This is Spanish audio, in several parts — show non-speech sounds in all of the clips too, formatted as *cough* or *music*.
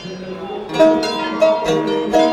Thank you.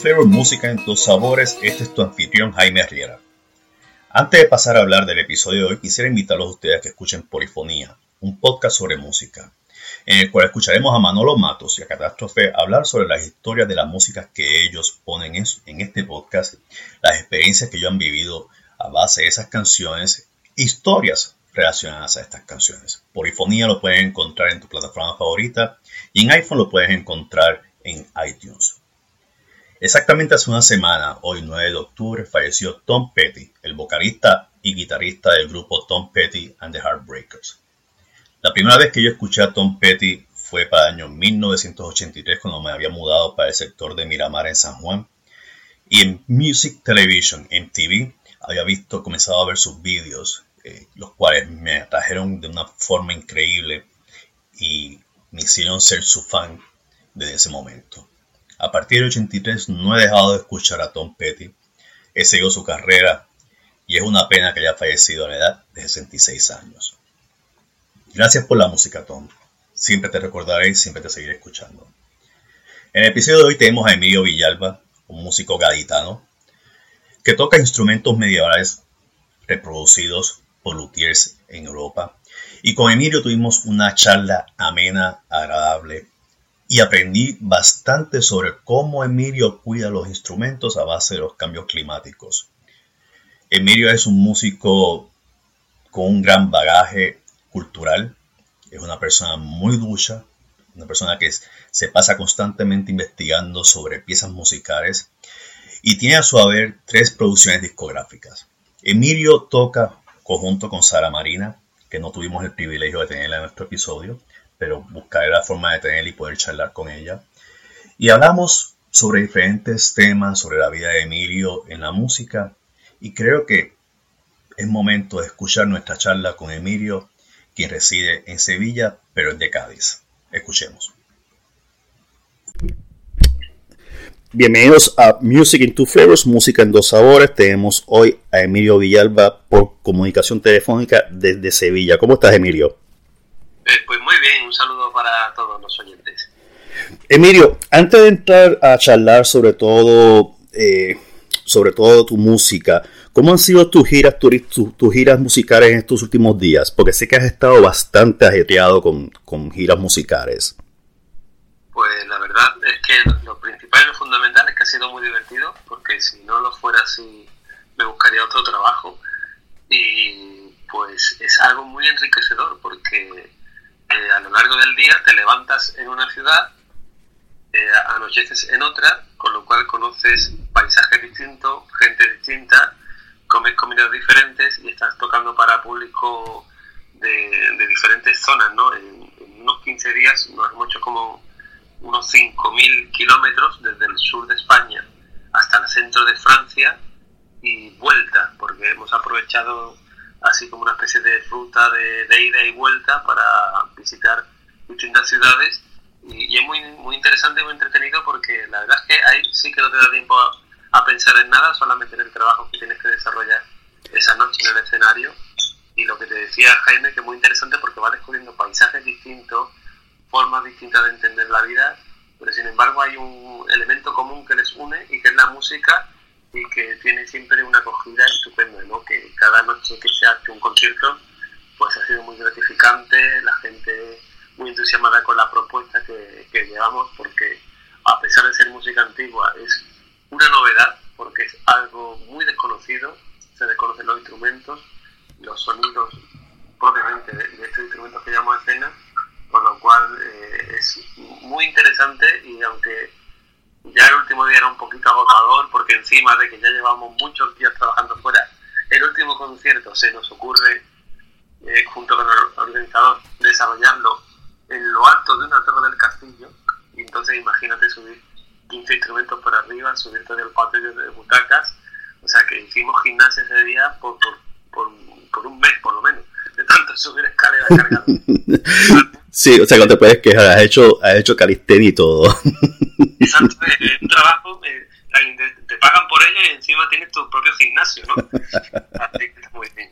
Flavors, música en tus sabores, este es tu anfitrión Jaime Arriera. Antes de pasar a hablar del episodio de hoy, quisiera invitarlos a ustedes a que escuchen Polifonía, un podcast sobre música, en el cual escucharemos a Manolo Matos y a Catástrofe hablar sobre las historias de las músicas que ellos ponen en este podcast, las experiencias que ellos han vivido a base de esas canciones, historias relacionadas a estas canciones. Polifonía lo puedes encontrar en tu plataforma favorita y en iPhone lo puedes encontrar en iTunes. Exactamente hace una semana, hoy 9 de octubre, falleció Tom Petty, el vocalista y guitarrista del grupo Tom Petty and the Heartbreakers. La primera vez que yo escuché a Tom Petty fue para el año 1983 cuando me había mudado para el sector de Miramar en San Juan. Y en Music Television, en TV, había visto, comenzado a ver sus vídeos, eh, los cuales me atrajeron de una forma increíble y me hicieron ser su fan desde ese momento. A partir del 83 no he dejado de escuchar a Tom Petty, he seguido su carrera y es una pena que haya fallecido a la edad de 66 años. Gracias por la música, Tom. Siempre te recordaré y siempre te seguiré escuchando. En el episodio de hoy tenemos a Emilio Villalba, un músico gaditano, que toca instrumentos medievales reproducidos por luthiers en Europa. Y con Emilio tuvimos una charla amena, agradable y aprendí bastante sobre cómo Emilio cuida los instrumentos a base de los cambios climáticos. Emilio es un músico con un gran bagaje cultural, es una persona muy ducha, una persona que se pasa constantemente investigando sobre piezas musicales y tiene a su haber tres producciones discográficas. Emilio toca conjunto con Sara Marina, que no tuvimos el privilegio de tenerla en nuestro episodio, pero buscaré la forma de tenerla y poder charlar con ella. Y hablamos sobre diferentes temas, sobre la vida de Emilio en la música, y creo que es momento de escuchar nuestra charla con Emilio, quien reside en Sevilla, pero es de Cádiz. Escuchemos. Bienvenidos a Music in Two Flavors, música en dos sabores. Tenemos hoy a Emilio Villalba por comunicación telefónica desde Sevilla. ¿Cómo estás, Emilio? Eh, pues un saludo para todos los oyentes. Emilio, antes de entrar a charlar sobre todo, eh, sobre todo tu música, ¿cómo han sido tus giras, tus, giras musicales en estos últimos días? Porque sé que has estado bastante ajetreado con, con giras musicales. Pues la verdad es que lo principal y lo fundamental es que ha sido muy divertido, porque si no lo fuera así, me buscaría otro trabajo. Y pues es algo muy enriquecedor, porque eh, a lo largo del día te levantas en una ciudad, eh, anocheces en otra, con lo cual conoces paisajes distintos, gente distinta, comes comidas diferentes y estás tocando para público de, diferentes zonas, ¿no? En, unos 15 días nos hemos hecho como unos 5.000 kilómetros desde el sur de España hasta el centro de Francia y vuelta, porque hemos aprovechado así como una especie de ruta de, ida y vuelta para visitar distintas ciudades. Y, es muy, muy interesante y muy entretenido porque la verdad es que ahí sí que no te da tiempo a, pensar en nada, solamente en el trabajo que tienes que desarrollar esa noche en el escenario. Y lo que te decía Jaime que es muy interesante porque vas descubriendo paisajes distintos, formas distintas de entender la vida, pero sin embargo hay un elemento común que les une y que es la música y que tiene siempre una acogida estupenda, ¿no? Que cada noche que se hace un concierto, pues ha sido muy gratificante, la gente muy entusiasmada con la propuesta que, que llevamos, porque a pesar de ser música antigua, es una novedad, porque es algo muy desconocido, se desconocen los instrumentos, los sonidos propiamente de, estos instrumentos que llamamos escena, con lo cual eh, es muy interesante y aunque ya el último día era un poquito agotador porque encima de que ya llevamos muchos días trabajando fuera, el último concierto se nos ocurre eh, junto con el organizador desarrollarlo en lo alto de una torre del castillo y entonces imagínate subir 15 instrumentos por arriba, subir todo el patio de butacas, o sea que hicimos gimnasia ese día por, por, por, un mes por lo menos, de tanto subir escaleras cargadas. *laughs* Sí, o sea, cuando te puedes quejar, has hecho, has hecho calistenia y todo. *laughs* Exacto, es un trabajo, eh, te, pagan por ello y encima tienes tu propio gimnasio, ¿no? Así que está muy bien,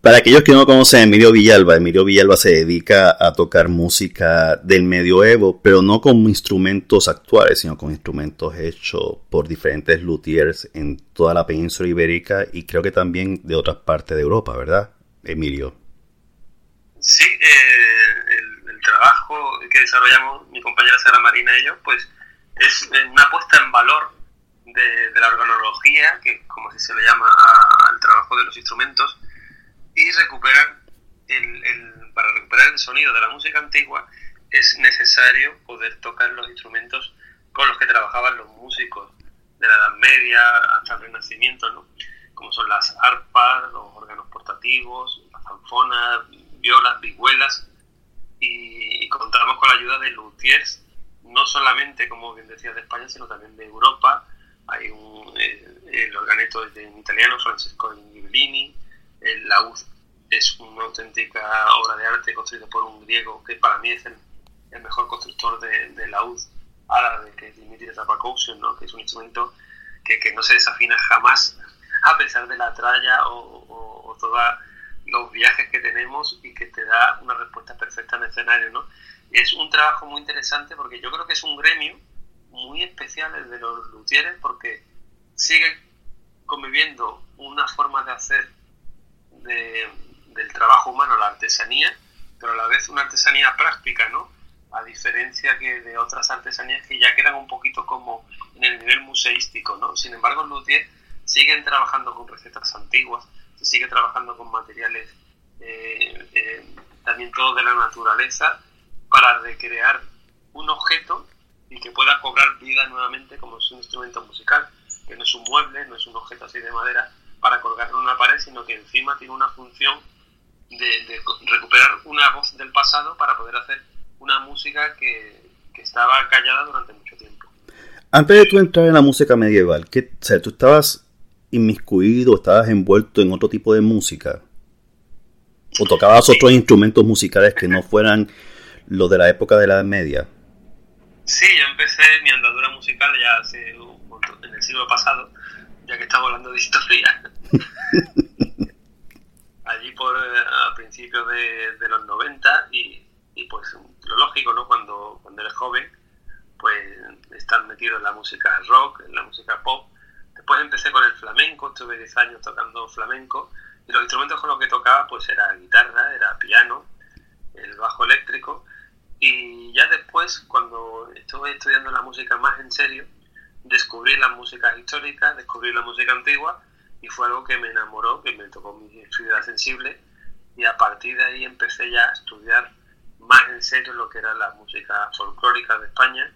Para aquellos que no conocen a Emilio Villalba, Emilio Villalba se dedica a tocar música del medioevo, pero no con instrumentos actuales, sino con instrumentos hechos por diferentes luthiers en toda la península ibérica y creo que también de otras partes de Europa, ¿verdad, Emilio? Sí, eh, el, trabajo que desarrollamos mi compañera Sara Marina y yo, pues es una puesta en valor de, la organología, que como así se le llama al trabajo de los instrumentos, y recuperar el, para recuperar el sonido de la música antigua es necesario poder tocar los instrumentos con los que trabajaban los músicos de la Edad Media hasta el Renacimiento, ¿no? como son las arpas, los órganos portativos, las zanfonas, violas, vihuelas, y, contamos con la ayuda de luthiers, no solamente, como bien decía, de España, sino también de Europa. Hay un, eh, el organeto de un italiano, Francesco Ghibellini, el laúd es una auténtica obra de arte construida por un griego que para mí es el, mejor constructor de, de laúd árabe, que es Dimitri Zapakousian, ¿no? que es un instrumento que, que, no se desafina jamás, a pesar de la tralla o, o, o toda los viajes que tenemos y que te da una respuesta perfecta en el escenario, ¿no? Es un trabajo muy interesante porque yo creo que es un gremio muy especial el de los luthieres porque sigue conviviendo una forma de hacer del trabajo humano, la artesanía, pero a la vez una artesanía práctica, ¿no? A diferencia que de otras artesanías que ya quedan un poquito como en el nivel museístico, ¿no? Sin embargo, los luthiers siguen trabajando con recetas antiguas, sigue trabajando con materiales eh, eh, también todo de la naturaleza para recrear un objeto y que pueda cobrar vida nuevamente como es un instrumento musical, que no es un mueble, no es un objeto así de madera para colgarlo en una pared, sino que encima tiene una función de, recuperar una voz del pasado para poder hacer una música que, estaba callada durante mucho tiempo. Antes de tú entrar en la música medieval, ¿qué, o tú estabas inmiscuido, estabas envuelto en otro tipo de música? ¿O tocabas otros instrumentos musicales que no fueran los de la época de la Edad Media? Sí, yo empecé mi andadura musical ya hace en el siglo pasado, ya que estamos hablando de historia. *laughs* Allí por eh, a principios de, los 90 y, y, pues lo lógico, ¿no? Cuando, cuando eres joven, pues estás metido en la música rock, en la música pop Después empecé con el flamenco, estuve 10 años tocando flamenco y los instrumentos con los que tocaba pues era guitarra, era piano, el bajo eléctrico y ya después cuando estuve estudiando la música más en serio descubrí la música histórica, descubrí la música antigua y fue algo que me enamoró, que me tocó mi fibra sensible y a partir de ahí empecé ya a estudiar más en serio lo que era la música folclórica de España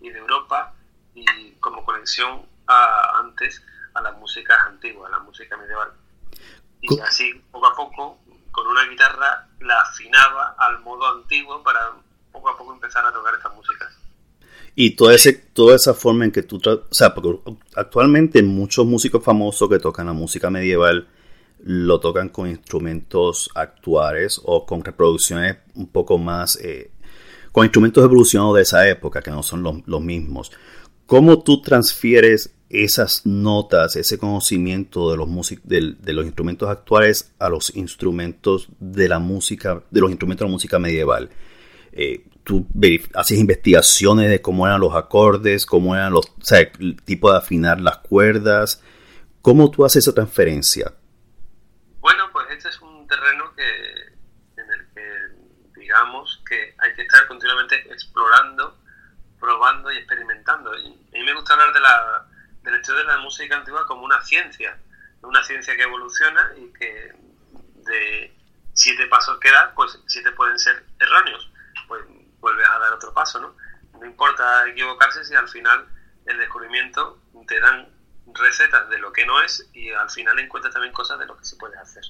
y de Europa y como conexión antes a las músicas antiguas, a la música medieval. Y así, poco a poco, con una guitarra, la afinaba al modo antiguo para poco a poco empezar a tocar estas músicas. Y toda, ese, toda esa forma en que tú... O sea, porque actualmente muchos músicos famosos que tocan la música medieval lo tocan con instrumentos actuales o con reproducciones un poco más... Eh, con instrumentos evolucionados de esa época, que no son los, los mismos. ¿Cómo tú transfieres esas notas, ese conocimiento de los, de, los instrumentos actuales a los instrumentos de la música, de los instrumentos de la música medieval. eh, tú haces investigaciones de cómo eran los acordes, cómo eran los, o sea, el tipo de afinar las cuerdas. ¿Cómo tú haces esa transferencia? Bueno, pues este es un terreno que, en el que digamos que hay que estar continuamente explorando, probando y experimentando. a mí me gusta hablar de la, del estudio de la música antigua como una ciencia, una ciencia que evoluciona y que de siete pasos que da, pues siete pueden ser erróneos. Pues vuelves a dar otro paso, ¿no? No importa equivocarse si al final el descubrimiento te dan recetas de lo que no es y al final encuentras también cosas de lo que se puede hacer.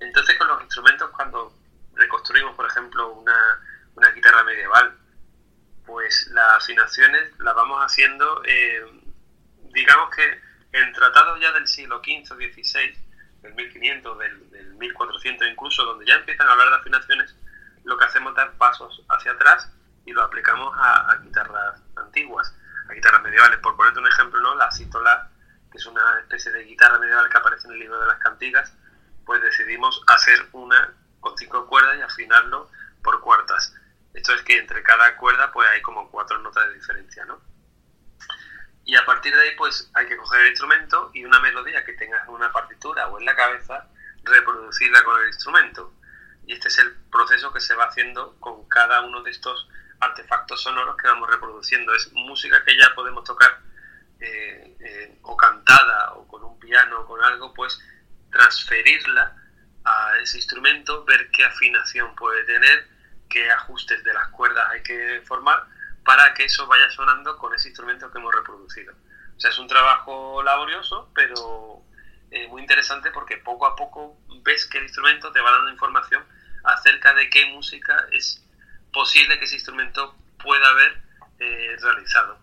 Entonces con los instrumentos cuando reconstruimos, por ejemplo, una, una guitarra medieval, pues las afinaciones las vamos haciendo, eh, digamos que en tratados ya del siglo XV XVI, del 1500, del, del 1400 incluso, donde ya empiezan a hablar de afinaciones, lo que hacemos es dar pasos hacia atrás y lo aplicamos a, guitarras antiguas, a guitarras medievales. Por ponerte un ejemplo, ¿no? la cítola, que es una especie de guitarra medieval que aparece en el libro de las cantigas, pues decidimos hacer una con cinco cuerdas y afinarlo por cuartas. Esto es que entre cada cuerda pues hay como cuatro notas de diferencia, ¿no? Y a partir de ahí pues hay que coger el instrumento y una melodía que tengas en una partitura o en la cabeza, reproducirla con el instrumento. Y este es el proceso que se va haciendo con cada uno de estos artefactos sonoros que vamos reproduciendo. Es música que ya podemos tocar eh, eh, o cantada o con un piano o con algo, pues transferirla a ese instrumento, ver qué afinación puede tener, qué ajustes de las cuerdas hay que formar para que eso vaya sonando con ese instrumento que hemos reproducido. O sea, es un trabajo laborioso, pero eh, muy interesante porque poco a poco ves que el instrumento te va dando información acerca de qué música es posible que ese instrumento pueda haber eh, realizado.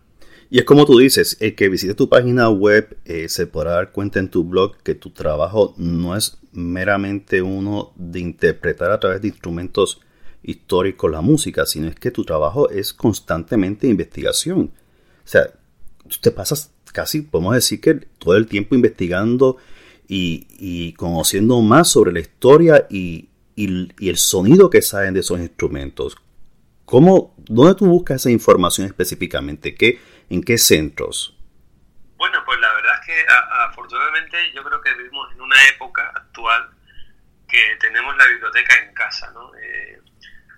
Y es como tú dices, el que visite tu página web eh, se podrá dar cuenta en tu blog que tu trabajo no es meramente uno de interpretar a través de instrumentos históricos la música, sino es que tu trabajo es constantemente investigación. O sea, tú te pasas casi, podemos decir que todo el tiempo investigando y, y conociendo más sobre la historia y, y, el sonido que salen de esos instrumentos. ¿Cómo, ¿Dónde tú buscas esa información específicamente? ¿Qué, ¿En qué centros? Bueno, pues la verdad es que afortunadamente yo creo que vivimos en una época actual que tenemos la biblioteca en casa, ¿no? Eh,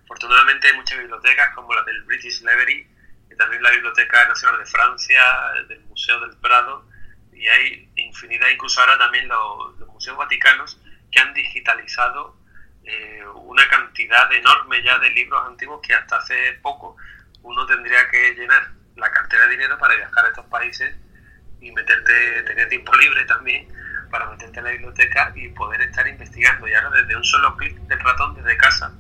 afortunadamente hay muchas bibliotecas como la del British Library, y también la Biblioteca Nacional de Francia, del Museo del Prado, y hay infinidad, incluso ahora también los, museos vaticanos que han digitalizado eh, una cantidad enorme ya de libros antiguos que hasta hace poco uno tendría que llenar la cartera de dinero para viajar a estos países y meterte, tener tiempo libre también para meterte en la biblioteca y poder estar investigando. Y ahora desde un solo clic de ratón desde casa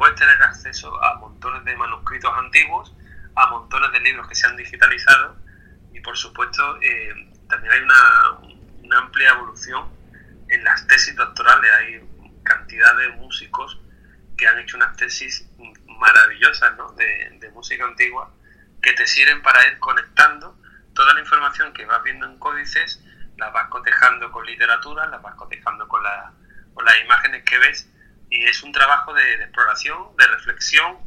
puedes tener acceso a montones de manuscritos antiguos, a montones de libros que se han digitalizado y por supuesto eh, también hay una, una amplia evolución en las tesis doctorales. Hay cantidad de músicos que han hecho unas tesis maravillosas ¿no? de, música antigua que te sirven para ir conectando toda la información que vas viendo en códices, la vas cotejando con literatura, la vas cotejando con, la, con las imágenes que ves y es un trabajo de, exploración, de reflexión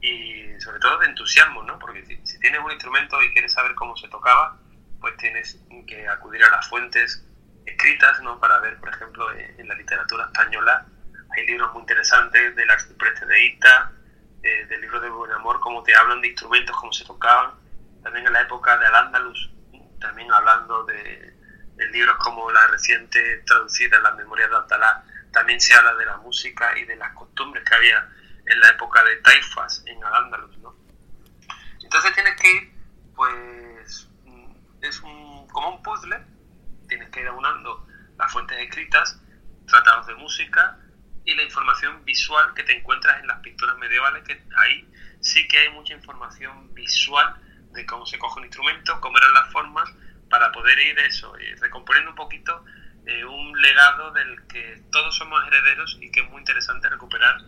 y sobre todo de entusiasmo, ¿no? porque si, si, tienes un instrumento y quieres saber cómo se tocaba, pues tienes que acudir a las fuentes escritas, ¿no? Para ver, por ejemplo, en, la literatura española hay libros muy interesantes de la expresión de Ita, eh, del libro de Buen Amor, como te hablan de instrumentos, cómo se tocaban. También en la época de Al-Ándalus, también hablando de, libros como la reciente traducida en las memorias de Altalá, también se habla de la música y de las costumbres que había en la época de Taifas en Al-Ándalus, ¿no? Entonces tienes que ir, pues, mm, es un, como un puzzle tienes que ir aunando las fuentes escritas, tratados de música y la información visual que te encuentras en las pinturas medievales, que ahí sí que hay mucha información visual de cómo se coge un instrumento, cómo eran las formas, para poder ir eso, y recomponiendo un poquito eh, un legado del que todos somos herederos y que es muy interesante recuperar,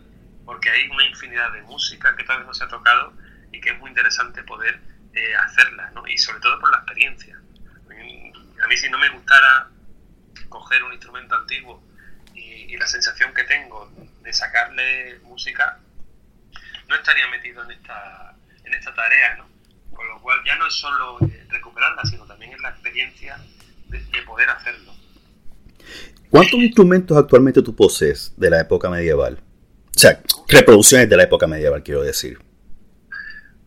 porque hay una infinidad de música que todavía no se ha tocado y que es muy interesante poder eh, hacerla, ¿no? y sobre todo por la experiencia a mí si no me gustara coger un instrumento antiguo y, la sensación que tengo de sacarle música, no estaría metido en esta, en esta tarea, ¿no? Con lo cual ya no es solo recuperarla, sino también es la experiencia de, poder hacerlo. ¿Cuántos instrumentos actualmente tú posees de la época medieval? O sea, reproducciones de la época medieval, quiero decir.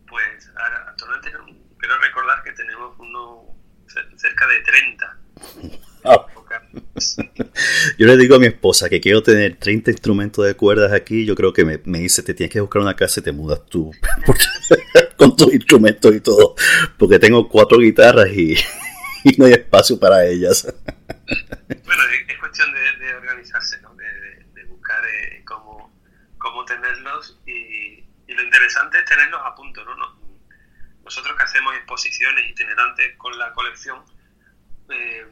Pues actualmente quiero recordar que tenemos uno cerca de 30. *laughs* Yo le digo a mi esposa que quiero tener 30 instrumentos de cuerdas aquí. Yo creo que me, dice: Te tienes que buscar una casa y te mudas tú *laughs* *laughs* con tus instrumentos y todo. Porque tengo cuatro guitarras y, no hay espacio para ellas. Bueno, es cuestión de, organizarse, ¿no? de, buscar eh, cómo, cómo, tenerlos. Y, lo interesante es tenerlos a punto. ¿no? Nosotros que hacemos exposiciones itinerantes con la colección. Eh,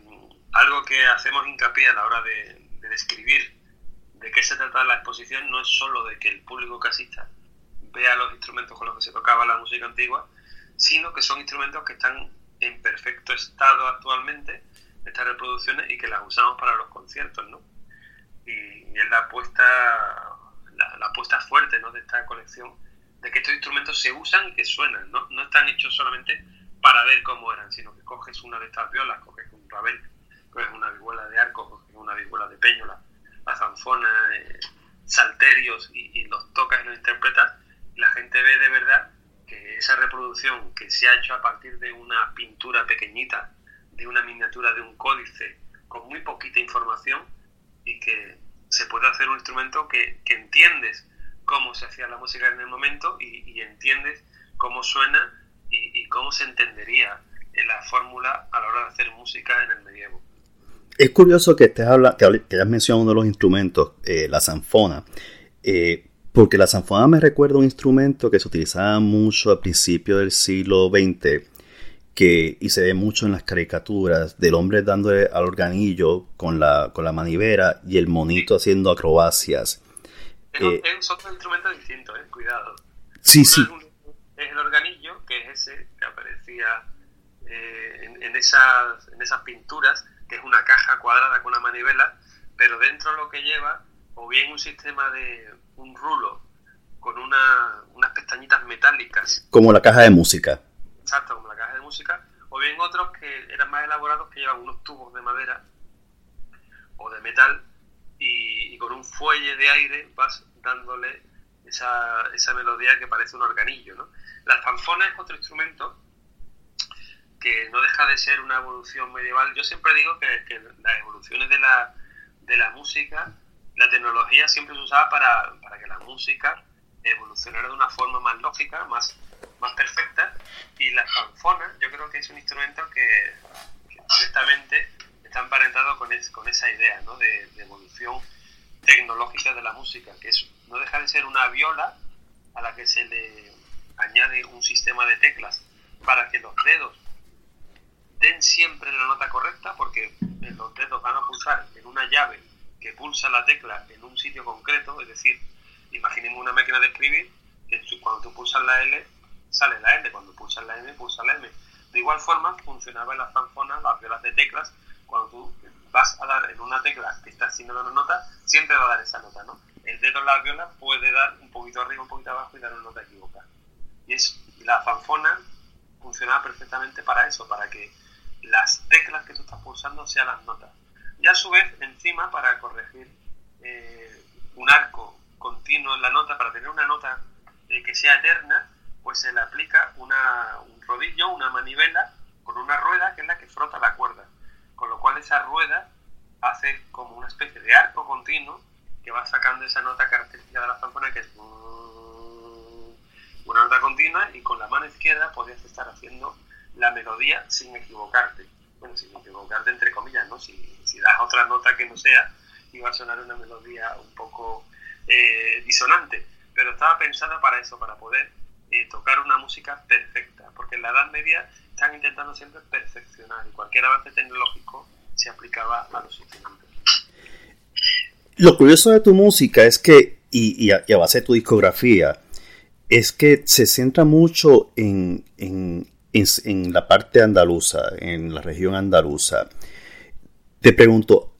algo que hacemos hincapié a la hora de, describir de qué se trata la exposición no es solo de que el público que asista vea los instrumentos con los que se tocaba la música antigua, sino que son instrumentos que están en perfecto estado actualmente, estas reproducciones, y que las usamos para los conciertos, ¿no? Y, es la apuesta, la, apuesta fuerte ¿no? de esta colección, de que estos instrumentos se usan y que suenan, ¿no? No están hechos solamente para ver cómo eran, sino que coges una de estas violas, coges un rabel es una vihuela de arco, es una vihuela de peñola, la zanfona, eh, salterios y, los tocas y los interpretas, la gente ve de verdad que esa reproducción que se ha hecho a partir de una pintura pequeñita, de una miniatura de un códice, con muy poquita información, y que se puede hacer un instrumento que, entiendes cómo se hacía la música en el momento y, entiendes cómo suena y, cómo se entendería en la fórmula a la hora de hacer música en el medievo. Es curioso que estés habla, que, hayas mencionado uno de los instrumentos, eh, la zanfona, eh, porque la zanfona me recuerda un instrumento que se utilizaba mucho a principios del siglo XX, que, y se ve mucho en las caricaturas del hombre dándole al organillo con la, con la manivela y el monito haciendo acrobacias. Es, eh, es otro instrumento distinto, eh, cuidado. Sí, sí. Es, el organillo, que es ese que aparecía en, en, esas, en esas pinturas que es una caja cuadrada con una manivela, pero dentro lo que lleva o bien un sistema de un rulo con una, unas pestañitas metálicas. Como la caja de música. Exacto, como la música. O bien otros que eran más elaborados que llevan unos tubos de madera o de metal y, con un fuelle de aire vas dándole esa, esa melodía que parece un organillo. ¿no? La zanfona es otro instrumento que no deja de ser una evolución medieval. Yo siempre digo que, las evoluciones de la, de la música, la tecnología siempre se usaba para, para que la música evolucionara de una forma más lógica, más, más perfecta, y la zanfona yo creo que es un instrumento que, directamente está emparentado con, esa idea ¿no? de, evolución tecnológica de la música, que es, no deja de ser una viola a la que se le añade un sistema de teclas para que los dedos den siempre la nota correcta porque los dedos van a pulsar en una llave que pulsa la tecla en un sitio concreto, es decir, imaginemos una máquina de escribir, que cuando tú pulsas la L, sale la L, cuando pulsas la M, pulsa la M. De igual forma funcionaba en las zanfonas, las violas de teclas, cuando tú vas a dar en una tecla que está haciendo una nota, siempre va a dar esa nota, ¿no? El dedo en la viola puede dar un poquito arriba, un poquito abajo y dar una nota equivocada. Y es la zanfona funcionaba perfectamente para eso, para que las teclas que tú estás pulsando sean las notas. Y a su vez, encima, para corregir eh, un arco continuo en la nota, para tener una nota eh, que sea eterna, pues se le aplica una, un rodillo, una manivela con una rueda que es la que frota la cuerda. Con lo cual esa rueda hace como una especie de arco continuo que va sacando esa nota característica de la zanfona que es una nota continua y con la mano izquierda podías estar haciendo la melodía sin equivocarte. Bueno, sin equivocarte entre comillas, ¿no? Si, si das otra nota que no sea, iba a sonar una melodía un poco eh, disonante. Pero estaba pensada para eso, para poder eh, tocar una música perfecta. Porque en la Edad Media están intentando siempre perfeccionar y cualquier avance tecnológico se aplicaba a los instrumentos. Lo curioso de tu música es que, y, a, base de tu discografía, es que se centra mucho en, en, la parte andaluza, en la región andaluza. Te pregunto,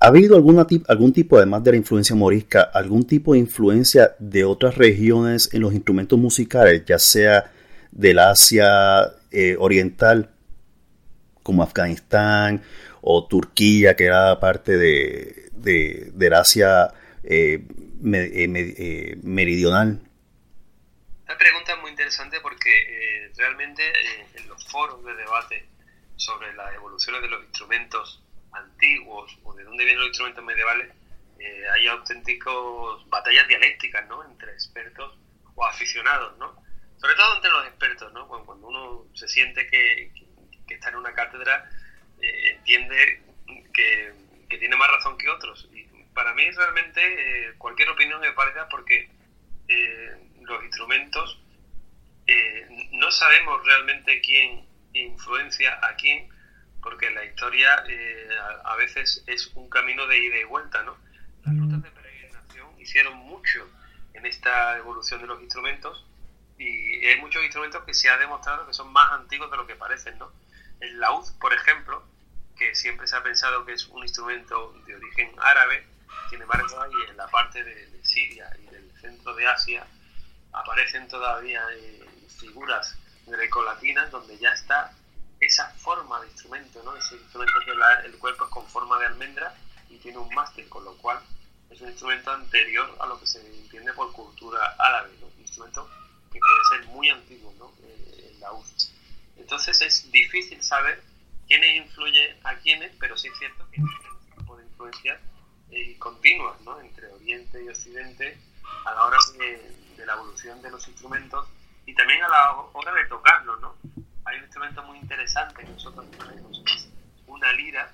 ¿Ha habido alguna algún tipo, además de la influencia morisca, algún tipo de influencia de otras regiones en los instrumentos musicales, ya sea del Asia eh, Oriental, como Afganistán, o Turquía, que era parte de, de, del Asia eh, eh, meridional? La pregunta muy interesante porque realmente en los foros de debate sobre las evoluciones de los instrumentos antiguos o de dónde vienen los instrumentos medievales, eh, hay auténticos batallas dialécticas, ¿no? Entre expertos o aficionados, ¿no? Sobre todo entre los expertos, ¿no? Cuando, uno se siente que, está en una cátedra, eh, entiende que, tiene más razón que otros. Y para mí realmente eh, cualquier opinión es válida porque los instrumentos no sabemos realmente quién influencia a quién porque la historia eh, a, veces es un camino de ida y vuelta, ¿no? Las rutas de peregrinación hicieron mucho en esta evolución de los instrumentos y hay muchos instrumentos que se ha demostrado que son más antiguos de lo que parecen, ¿no? El laúd, por ejemplo, que siempre se ha pensado que es un instrumento de origen árabe, sin embargo, y en la parte de, Siria y del centro de Asia aparecen todavía eh, figuras grecolatinas donde ya está esa forma de instrumento, ¿no? Ese instrumento que el cuerpo es con forma de almendra y tiene un mástil, con lo cual es un instrumento anterior a lo que se entiende por cultura árabe, ¿no? Un instrumento que puede ser muy antiguo, ¿no? Eh, en la URSS. Entonces es difícil saber quiénes influye a quiénes, pero sí es cierto que hay un tipo de influencias eh, continuas, ¿no? Entre Oriente y Occidente a la hora de, de la evolución de los instrumentos y también a la hora de tocarlos, ¿no? Hay un instrumento muy interesante que nosotros tenemos, es una lira,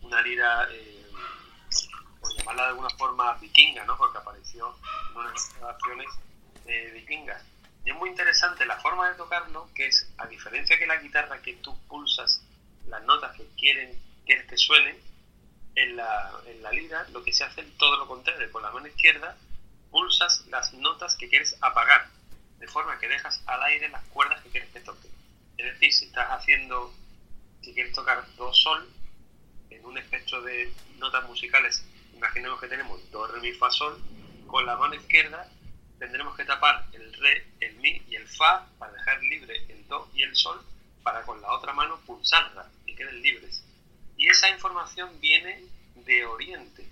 una lira, eh, por llamarla de alguna forma vikinga, ¿no? porque apareció en unas grabaciones vikingas. Y es muy interesante la forma de tocarlo, que es, a diferencia que la guitarra, que tú pulsas las notas que quieren, que suenen, en la, en la lira lo que se hace es todo lo contrario. Con la mano izquierda pulsas las notas que quieres apagar de forma que dejas al aire las cuerdas que quieres que toque. Es decir, si estás haciendo, si quieres tocar do sol, en un espectro de notas musicales, imaginemos que tenemos do, re, mi, fa, sol, con la mano izquierda tendremos que tapar el re, el mi y el fa para dejar libre el do y el sol para con la otra mano pulsarla y queden libres. Y esa información viene de Oriente.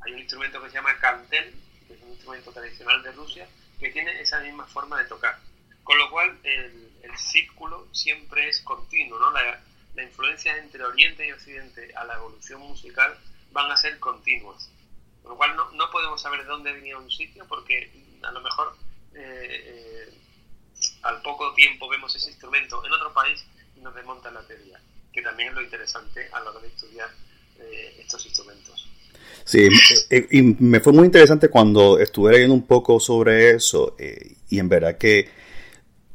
Hay un instrumento que se llama cantel, que es un instrumento tradicional de Rusia, que tiene esa misma forma de tocar. Con lo cual el, círculo siempre es continuo, ¿no? La, la, influencia entre Oriente y Occidente a la evolución musical van a ser continuas. Con lo cual no, no podemos saber de dónde venía un sitio porque a lo mejor eh, eh, al poco tiempo vemos ese instrumento en otro país y nos desmonta la teoría, que también es lo interesante a la hora de estudiar eh, estos instrumentos. Sí, eh, y me fue muy interesante cuando estuve leyendo un poco sobre eso eh, y en verdad que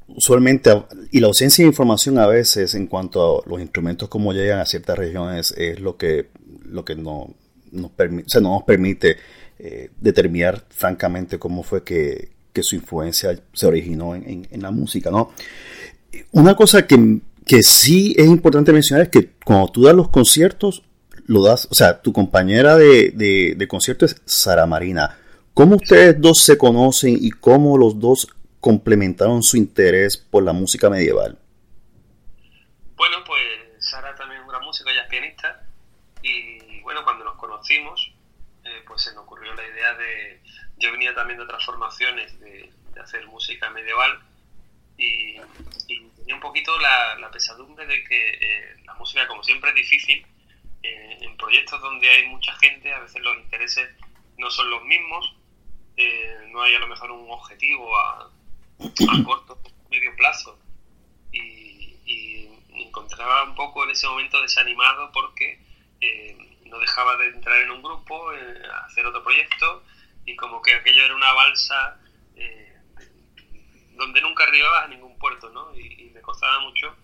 usualmente, y la ausencia de información a veces en cuanto a los instrumentos como llegan a ciertas regiones es lo que, lo que no, nos, permite, no nos permite eh, determinar francamente cómo fue que, su influencia se originó en, la música, ¿no? Una cosa que, que sí es importante mencionar es que cuando tú das los conciertos, lo das, o sea, tu compañera de, de, concierto es Sara Marina. ¿Cómo ustedes dos se conocen y cómo los dos complementaron su interés por la música medieval? Bueno, pues Sara también es una música, ella es pianista y bueno, cuando nos conocimos, eh, pues se nos ocurrió la idea de, yo venía también de otras formaciones de, hacer música medieval y, tenía un poquito la, pesadumbre de que eh, la música, como siempre, es difícil en proyectos donde hay mucha gente, a veces los intereses no son los mismos, eh, no hay a lo mejor un objetivo a, corto o medio plazo. Y, me encontraba un poco en ese momento desanimado porque eh, no dejaba de entrar en un grupo, eh, hacer otro proyecto, y como que aquello era una balsa donde nunca arribaba a ningún puerto, ¿no? Y, y me costaba mucho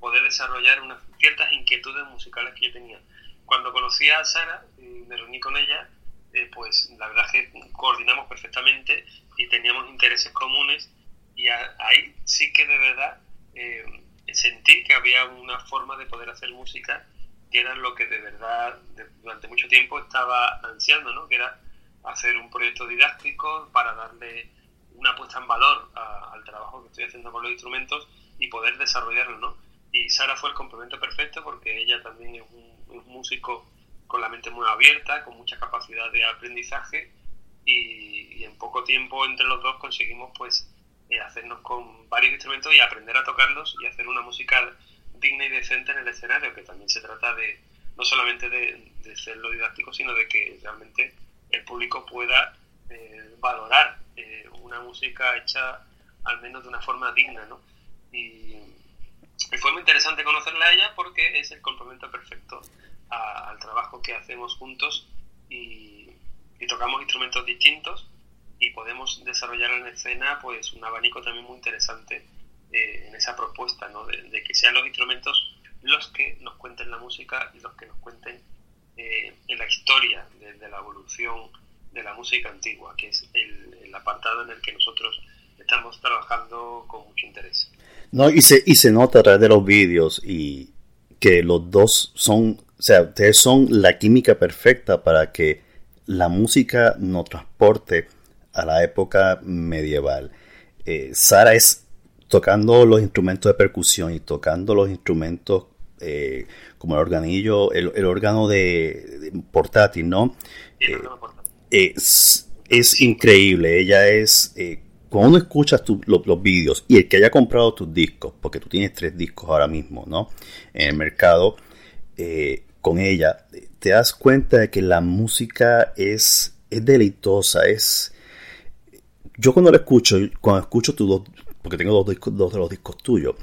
poder desarrollar unas ciertas inquietudes musicales que yo tenía cuando conocí a Sara y me reuní con ella, eh, pues la verdad es que coordinamos perfectamente y teníamos intereses comunes y ahí sí que de verdad eh, sentí que había una forma de poder hacer música que era lo que de verdad durante mucho tiempo estaba ansiando, ¿no? que era hacer un proyecto didáctico para darle una puesta en valor al trabajo que estoy haciendo con los instrumentos y poder desarrollarlo. ¿no? Y Sara fue el complemento perfecto porque ella también es un, músico con la mente muy abierta, con mucha capacidad de aprendizaje y, en poco tiempo entre los dos conseguimos pues eh, hacernos con varios instrumentos y aprender a tocarlos y hacer una música digna y decente en el escenario, que también se trata de no solamente de, ser lo didáctico, sino de que realmente el público pueda eh, valorar eh, una música hecha al menos de una forma digna, ¿no? Fue muy interesante conocerla a ella porque es el complemento perfecto al trabajo que hacemos juntos y, y, tocamos instrumentos distintos y podemos desarrollar en escena pues un abanico también muy interesante eh, en esa propuesta, ¿no? de, que sean los instrumentos los que nos cuenten la música y los que nos cuenten eh, en la historia de, la evolución de la música antigua, que es el, apartado en el que nosotros estamos trabajando con mucho interés. No, y se, y se nota a través de los vídeos y que los dos son, o sea, ustedes son la química perfecta para que la música nos transporte a la época medieval. Eh, Sara es tocando los instrumentos de percusión y tocando los instrumentos eh, como el organillo, el, órgano de, portátil, ¿no? Eh, es, increíble. Ella es. Eh, cuando uno escucha los, los vídeos y el que haya comprado tus discos, porque tú tienes tres discos ahora mismo, ¿no? En el mercado, con ella, te das cuenta de que la música es, es deleitosa, es. Yo cuando la escucho, cuando escucho tus porque tengo dos, discos, dos de los discos tuyos,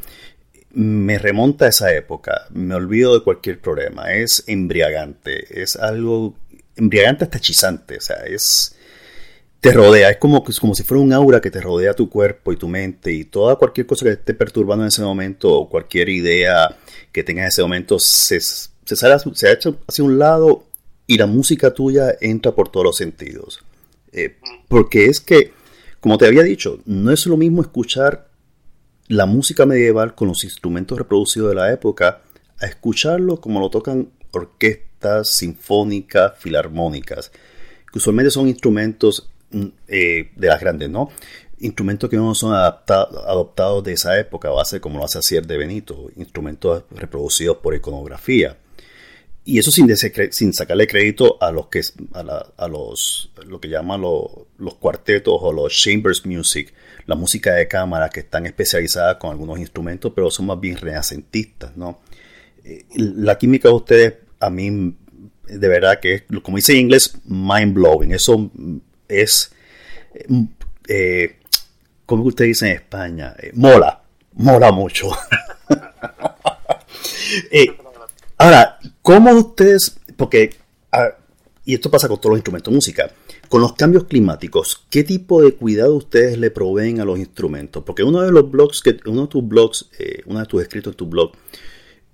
me remonta a esa época, me olvido de cualquier problema, es embriagante, es algo embriagante hasta hechizante, o sea, es te rodea, es como, como si fuera un aura que te rodea tu cuerpo y tu mente y toda cualquier cosa que te esté perturbando en ese momento o cualquier idea que tengas en ese momento se, se sale se echa hacia un lado y la música tuya entra por todos los sentidos. Eh, porque es que como te había dicho, no es lo mismo escuchar la música medieval con los instrumentos reproducidos de la época a escucharlo como lo tocan orquestas sinfónicas, filarmónicas, que usualmente son instrumentos eh, de las grandes, ¿no? Instrumentos que no son adoptados de esa época, base como lo hace Acier de Benito, instrumentos reproducidos por iconografía. Y eso sin, sin sacarle crédito a los que a, los lo que llaman los cuartetos o los chambers music, la música de cámara que están especializadas con algunos instrumentos, pero son más bien renacentistas, ¿no? Eh, la química de ustedes a mí de verdad que es, como dice en inglés, mind blowing. Eso es, eh, eh como usted dice en España, eh, mola, mola mucho. *laughs* ahora, ¿Cómo ustedes, porque, y esto pasa con todos los instrumentos de música, con los cambios climáticos, ¿qué tipo de cuidado ustedes le proveen a los instrumentos? Porque uno de los blogs, que, uno de tus blogs, eh, uno de tus escritos en tu blog,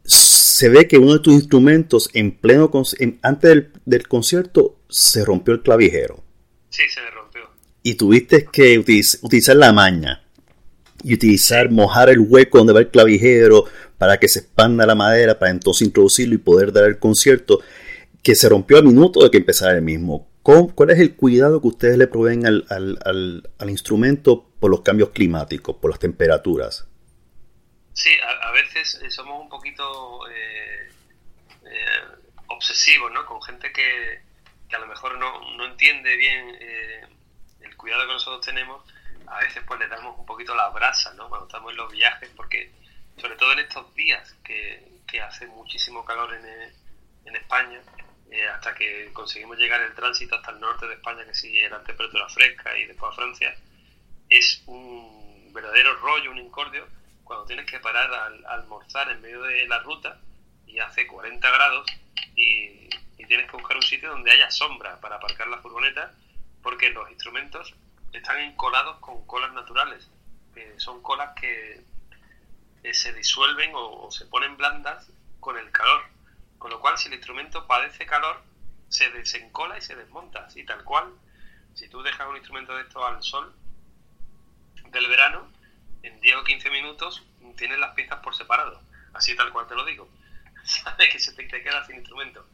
se ve que uno de tus instrumentos en pleno, antes del, concierto, se rompió el clavijero. Sí, se le rompió. Y tuviste que utilizar la maña y utilizar, mojar el hueco donde va el clavijero, para que se expanda la madera, para entonces introducirlo y poder dar el concierto, que se rompió a minuto de que empezara el mismo. ¿Cuál es el cuidado que ustedes le proveen al, al, instrumento por los cambios climáticos, por las temperaturas? Sí, a, veces eh, somos un poquito eh, eh, obsesivos, ¿no? Con gente que, a lo mejor no, no entiende bien el cuidado que nosotros tenemos. A veces pues le damos un poquito la brasa, ¿no? Cuando estamos en los viajes, porque sobre todo en estos días que, hace muchísimo calor en, en España, eh, hasta que conseguimos llegar el tránsito hasta el norte de España, que sigue la temperatura fresca, y después a Francia, es un verdadero rollo, un incordio, cuando tienes que parar al, almorzar en medio de la ruta y hace 40 grados y, y tienes que buscar un sitio donde haya sombra para aparcar la furgoneta, porque los instrumentos están encolados con colas naturales, que son colas que se disuelven o, se ponen blandas con el calor. Con lo cual, si el instrumento padece calor, se desencola y se desmonta, así tal cual. Si tú dejas un instrumento de esto al sol del verano, en 10 o 15 minutos tienes las piezas por separado, así tal cual te lo digo. *laughs* sabes que se te, queda sin instrumento.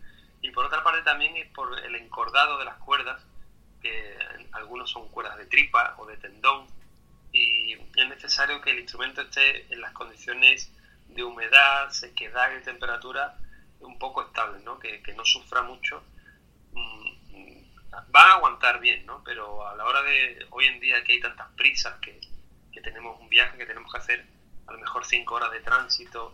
Y por otra parte también es por el encordado de las cuerdas, que algunos son cuerdas de tripa o de tendón, y es necesario que el instrumento esté en las condiciones de humedad, sequedad y temperatura un poco estable, ¿no? Que, no sufra mucho. Mm, va a aguantar bien, ¿no? Pero a la hora de hoy en día que hay tantas prisas, que, que tenemos un viaje que tenemos que hacer a lo mejor cinco horas de tránsito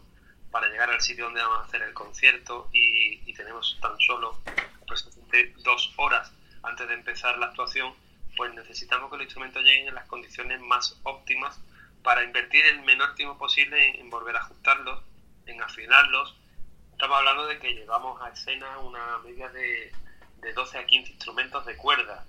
para llegar al sitio donde vamos a hacer el concierto y, tenemos tan solo aproximadamente dos horas antes de empezar la actuación, pues necesitamos que los instrumentos lleguen en las condiciones más óptimas para invertir el menor tiempo posible en, volver a ajustarlos, en afinarlos. Estamos hablando de que llevamos a escena una media de, de 12 a 15 instrumentos de cuerda.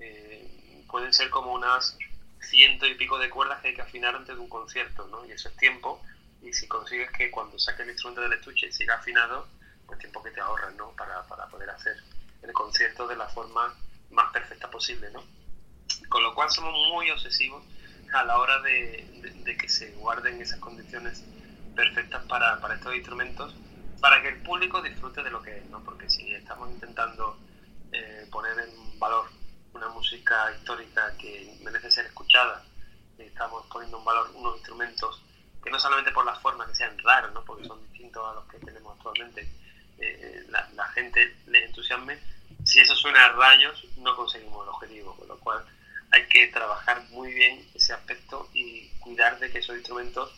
Eh, pueden ser como unas ciento y pico de cuerdas que hay que afinar antes de un concierto, ¿no? Y eso es tiempo. Y si consigues que cuando saques el instrumento del estuche siga afinado, pues tiempo que te ahorras, ¿no? Para, para poder hacer el concierto de la forma más perfecta posible, ¿no? Con lo cual somos muy obsesivos a la hora de, que se guarden esas condiciones perfectas para, estos instrumentos, para que el público disfrute de lo que es, ¿no? Porque si estamos intentando eh, poner en valor una música histórica que merece ser escuchada, estamos poniendo en valor unos instrumentos que no solamente por las formas que sean raros, ¿no? porque son distintos a los que tenemos actualmente, eh, la, gente les entusiasme, si eso suena a rayos no conseguimos el objetivo, con lo cual hay que trabajar muy bien ese aspecto y cuidar de que esos instrumentos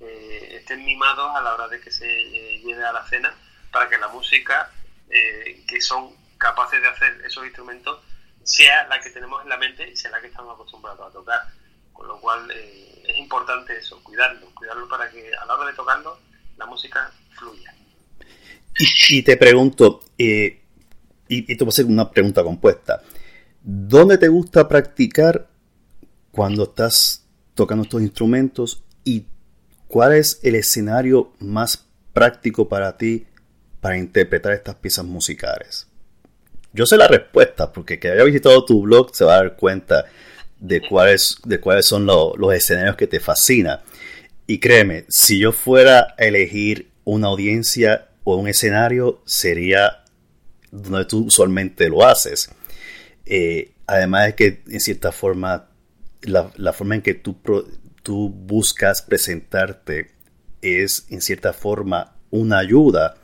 eh, estén mimados a la hora de que se eh, lleve a la cena para que la música que son capaces de hacer esos instrumentos sea la que tenemos en la mente y sea la que estamos acostumbrados a tocar. Con lo cual es importante eso, cuidarlo, cuidarlo para que a la hora de tocarlo la música fluya. Y, te pregunto, y, y te voy a hacer una pregunta compuesta. ¿Dónde te gusta practicar cuando estás tocando estos instrumentos? ¿Y cuál es el escenario más práctico para ti para interpretar estas piezas musicales? Yo sé la respuesta, porque que haya visitado tu blog se va a dar cuenta de cuáles, de cuáles son los escenarios que te fascinan. Y créeme, si yo fuera a elegir una audiencia o un escenario, sería donde tú usualmente lo haces. Eh, además de que en cierta forma, la, forma en que tú, tú buscas presentarte es en cierta forma una ayuda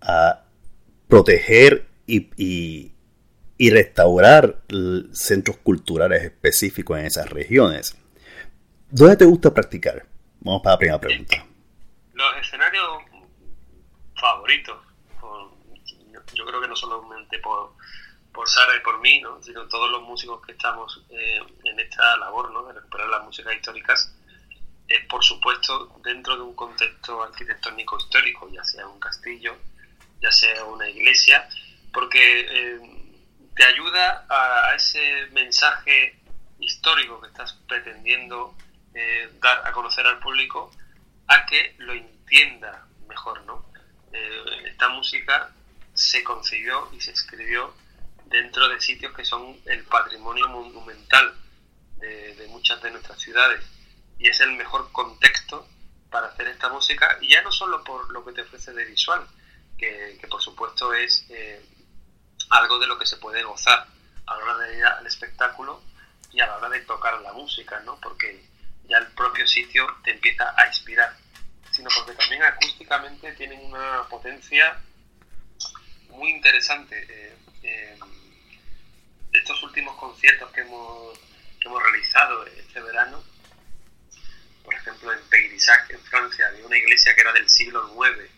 a proteger y, restaurar centros culturales específicos en esas regiones. ¿Dónde te gusta practicar? Vamos para la primera pregunta. Los escenarios favoritos, yo creo que no solamente por, por Sara y por mí, ¿no? sino todos los músicos que estamos eh, en esta labor ¿no? de recuperar las músicas históricas, es por supuesto dentro de un contexto arquitectónico histórico, ya sea un castillo, ya sea una iglesia, porque eh, te ayuda a, ese mensaje histórico que estás pretendiendo eh, dar a conocer al público a que lo entienda mejor, ¿no? esta música se concibió y se escribió dentro de sitios que son el patrimonio monumental de, muchas de nuestras ciudades. Y es el mejor contexto para hacer esta música, y ya no solo por lo que te ofrece de visual, que, por supuesto es eh, algo de lo que se puede gozar a la hora de ir al espectáculo y a la hora de tocar la música, ¿no? Porque ya el propio sitio te empieza a inspirar, sino porque también acústicamente tienen una potencia muy interesante. Eh, eh, estos últimos conciertos que hemos, que hemos realizado este verano, por ejemplo en Peyrisac, en Francia, había una iglesia que era del siglo IX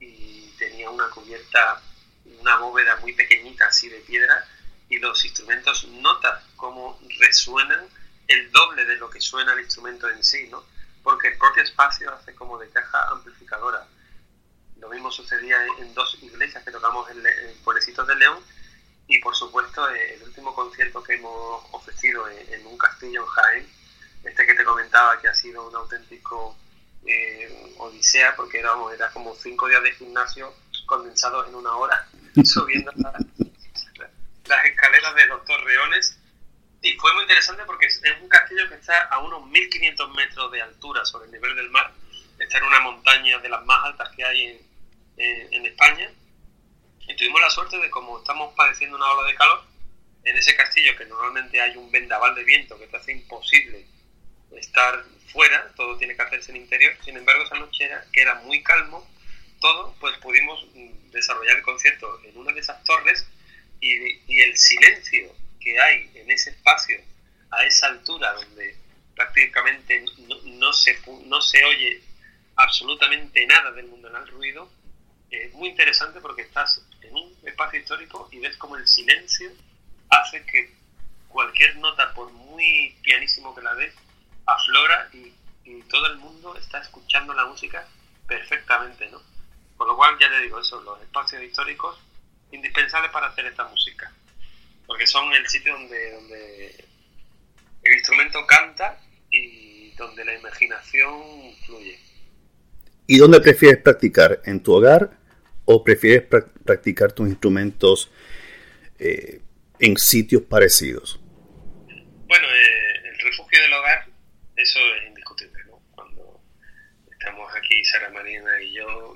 y tenía una cubierta, una bóveda muy pequeñita así de piedra y los instrumentos notas cómo resuenan el doble de lo que suena el instrumento en sí, ¿no? Porque el propio espacio hace como de caja amplificadora. Lo mismo sucedía en dos iglesias que tocamos en, en Pueblecitos de León y por supuesto eh, el último concierto que hemos ofrecido en, un castillo en Jaén, este que te comentaba que ha sido un auténtico eh, odisea porque era, era como cinco días de gimnasio condensados en una hora, *laughs* subiendo las escaleras de los torreones y fue muy interesante porque es un castillo que está a unos 1500 metros de altura sobre el nivel del mar, está en una montaña de las más altas que hay en, en, España. Y tuvimos la suerte de como estamos padeciendo una ola de calor, en ese castillo que normalmente hay un vendaval de viento que te hace imposible estar fuera, todo tiene que hacerse en interior, sin embargo esa noche era, que era muy calmo, todo, pues pudimos mm, desarrollar el concierto en una de esas torres y, el silencio que hay en ese espacio a esa altura donde prácticamente no, se, no se oye absolutamente nada del mundanal ruido, es muy interesante porque estás en un espacio histórico y ves como el silencio hace que cualquier nota, por muy pianísimo que la des, aflora y, todo el mundo está escuchando la música perfectamente, ¿no? Por lo cual, ya te digo, eso, los espacios históricos indispensables para hacer esta música, porque son el sitio donde, donde el instrumento canta y donde la imaginación fluye. ¿Y dónde prefieres practicar? ¿En tu hogar o prefieres practicar tus instrumentos eh, en sitios parecidos? Bueno, eh, el refugio del hogar, eso es indiscutible, ¿no? Cuando estamos aquí, Sara Marina y yo,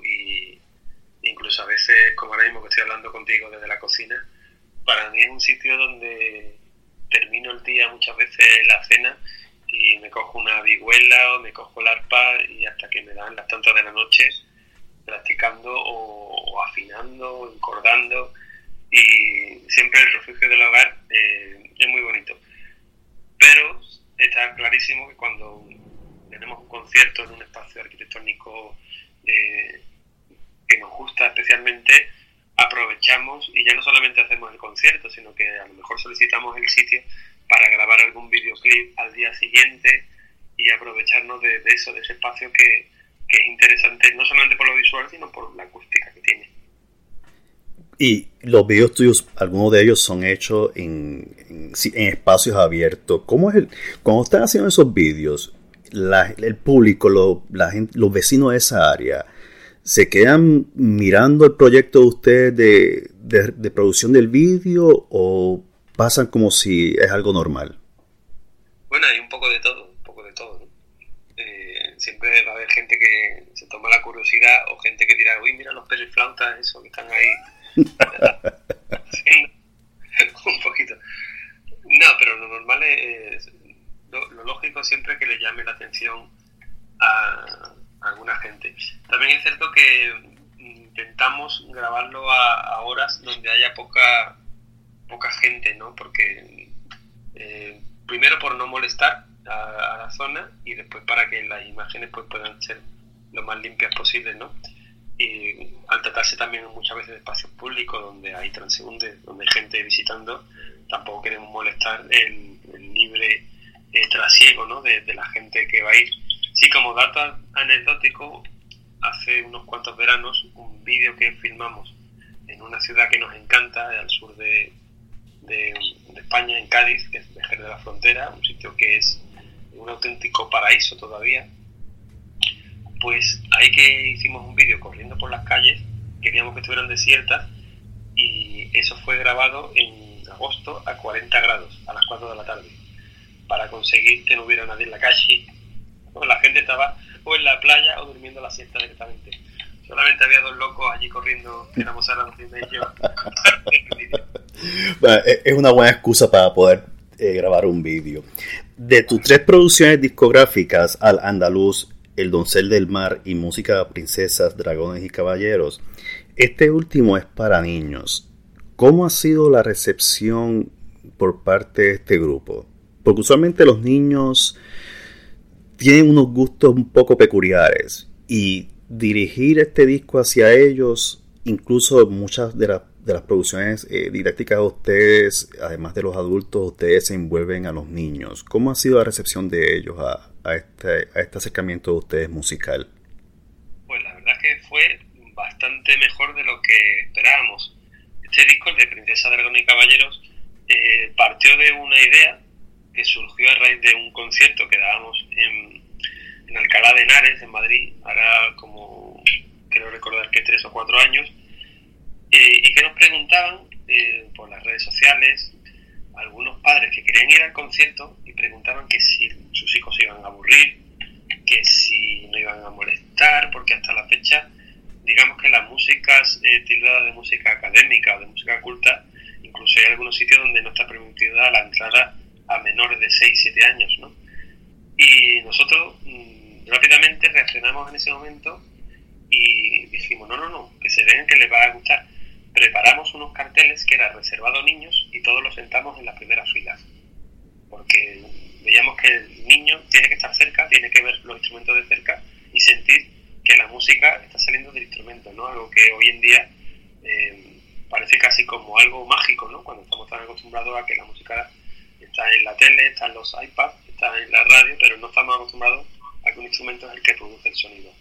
a veces, como ahora mismo que estoy hablando contigo desde la cocina, para mí es un sitio donde termino el día muchas veces la cena y me cojo una vihuela o me cojo el arpa y hasta que me dan las tantas de la noche practicando o, afinando o encordando y siempre el refugio del hogar eh, es muy bonito. Pero está clarísimo que cuando tenemos un concierto en un espacio arquitectónico eh, que nos gusta especialmente, aprovechamos y ya no solamente hacemos el concierto, sino que a lo mejor solicitamos el sitio para grabar algún videoclip al día siguiente y aprovecharnos de, eso, de ese espacio que, es interesante no solamente por lo visual, sino por la acústica que tiene. Y los videos tuyos, algunos de ellos son hechos en, en, espacios abiertos. ¿Cómo es el, cuando están haciendo esos vídeos, el público, la gente, los vecinos de esa área, se quedan mirando el proyecto de ustedes de, producción del vídeo o pasan como si es algo normal? Bueno, hay un poco de todo, un poco de todo. Eh, siempre va a haber gente que se toma la curiosidad o gente que dirá, uy, mira los flautas, eso que están ahí. *laughs* *laughs* un poquito. No, pero lo normal es, lo, lo lógico siempre es que le llame la atención a, alguna gente. También es cierto que intentamos grabarlo a, horas donde haya poca poca gente, ¿no? Porque eh, primero por no molestar a, la zona y después para que las imágenes pues puedan ser lo más limpias posible, ¿no? Y al tratarse también muchas veces de espacios públicos donde hay transeúntes, donde hay gente visitando, tampoco queremos molestar el, libre eh, trasiego, ¿no? de la gente que va a ir Sí, como dato anecdótico, hace unos cuantos veranos, un vídeo que filmamos en una ciudad que nos encanta, al sur de, España, en Cádiz, que es Vejer de la Frontera, un sitio que es un auténtico paraíso todavía. Pues ahí que hicimos un vídeo corriendo por las calles, queríamos que estuvieran desiertas y eso fue grabado en agosto a 40 grados, a las 4 de la tarde, para conseguir que no hubiera nadie en la calle la gente estaba o en la playa o durmiendo la siesta directamente. Solamente había dos locos allí corriendo, éramos a los y yo. es una buena excusa para poder eh, grabar un vídeo. De tus tres producciones discográficas, Al Andaluz, El Doncel del Mar y Música Princesas, Dragones y Caballeros, este último es para niños. ¿Cómo ha sido la recepción por parte de este grupo? Porque usualmente los niños tienen unos gustos un poco peculiares y dirigir este disco hacia ellos, incluso muchas de, de las producciones eh, didácticas de ustedes, además de los adultos, ustedes se envuelven a los niños. ¿Cómo ha sido la recepción de ellos este, a este acercamiento de ustedes musical? Pues la verdad que fue bastante mejor de lo que esperábamos. Este disco, el de Princesa Dragón y Caballeros, eh, partió de una idea que surgió a raíz de un concierto que dábamos en, Alcalá de Henares, en Madrid, ahora como creo recordar que tres o cuatro años, eh, y que nos preguntaban eh, por las redes sociales, algunos padres que querían ir al concierto y preguntaban que si sus hijos se iban a aburrir, que si no iban a molestar, porque hasta la fecha digamos que las músicas eh, tildadas de música académica o de música culta, incluso hay algunos sitios donde no está permitida la entrada a menores de 6, 7 años, ¿no? Y nosotros mm, rápidamente reaccionamos en ese momento y dijimos, no, no, no, que se vean que les va a gustar. Preparamos unos carteles que era reservado a niños y todos los sentamos en las primeras filas, porque veíamos que el niño tiene que estar cerca, tiene que ver los instrumentos de cerca y sentir que la música está saliendo del instrumento, ¿no? Algo que hoy en día eh, parece casi como algo mágico, ¿no? Cuando estamos tan acostumbrados a que la música está en la tele, está en los iPads, está en la radio, pero no estamos acostumbrados a que un instrumento es el que produce el sonido.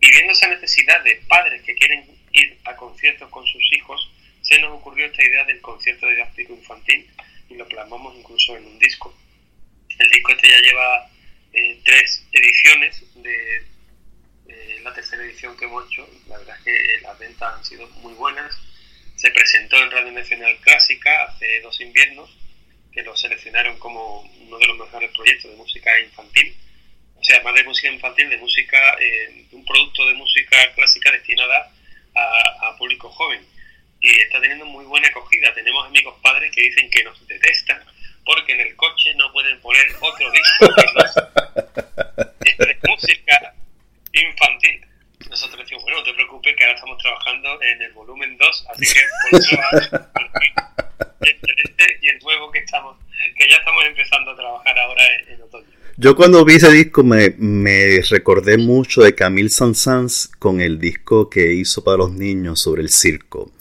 Y viendo esa necesidad de padres que quieren ir a conciertos con sus hijos, se nos ocurrió esta idea del concierto didáctico infantil y lo plasmamos incluso en un disco. El disco este ya lleva eh, tres ediciones de eh, la tercera edición que hemos hecho. La verdad es que las ventas han sido muy buenas. Se presentó en Radio Nacional Clásica hace dos inviernos, que lo seleccionaron como uno de los mejores proyectos de música infantil. O sea, más de música infantil, de música, eh, un producto de música clásica destinada a, a público joven. Y está teniendo muy buena acogida. Tenemos amigos padres que dicen que nos detestan porque en el coche no pueden poner otro disco de música infantil. Nosotros decimos, bueno, no te preocupes que ahora estamos trabajando en el volumen 2, así que por eso y el nuevo que estamos, que ya estamos empezando a trabajar ahora en, otoño. Yo cuando vi ese disco me, me recordé mucho de Camille Saint-Saëns con el disco que hizo para los niños sobre el circo.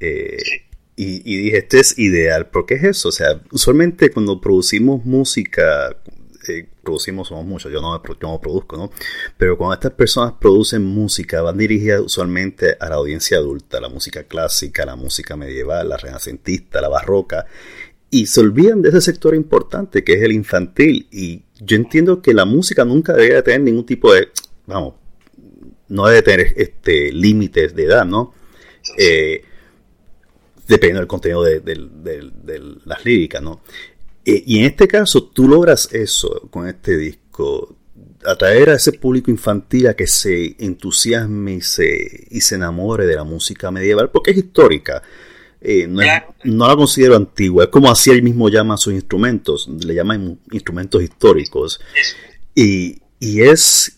Eh, y, y, dije, este es ideal, porque es eso, o sea, usualmente cuando producimos música, eh, producimos, somos muchos, yo no, yo no produzco, ¿no? Pero cuando estas personas producen música, van dirigidas usualmente a la audiencia adulta, la música clásica, la música medieval, la renacentista, la barroca, y se olvidan de ese sector importante que es el infantil. Y yo entiendo que la música nunca debería tener ningún tipo de, vamos, no debe tener este, límites de edad, ¿no? Eh, dependiendo del contenido de, de, las líricas, ¿no? Eh, y en este caso, tú logras eso con este disco, atraer a ese público infantil a que se entusiasme y se, y se enamore de la música medieval, porque es histórica. Eh, no, no, la considero antigua, es como así él mismo llama a sus instrumentos, le llaman instrumentos históricos. Y, y es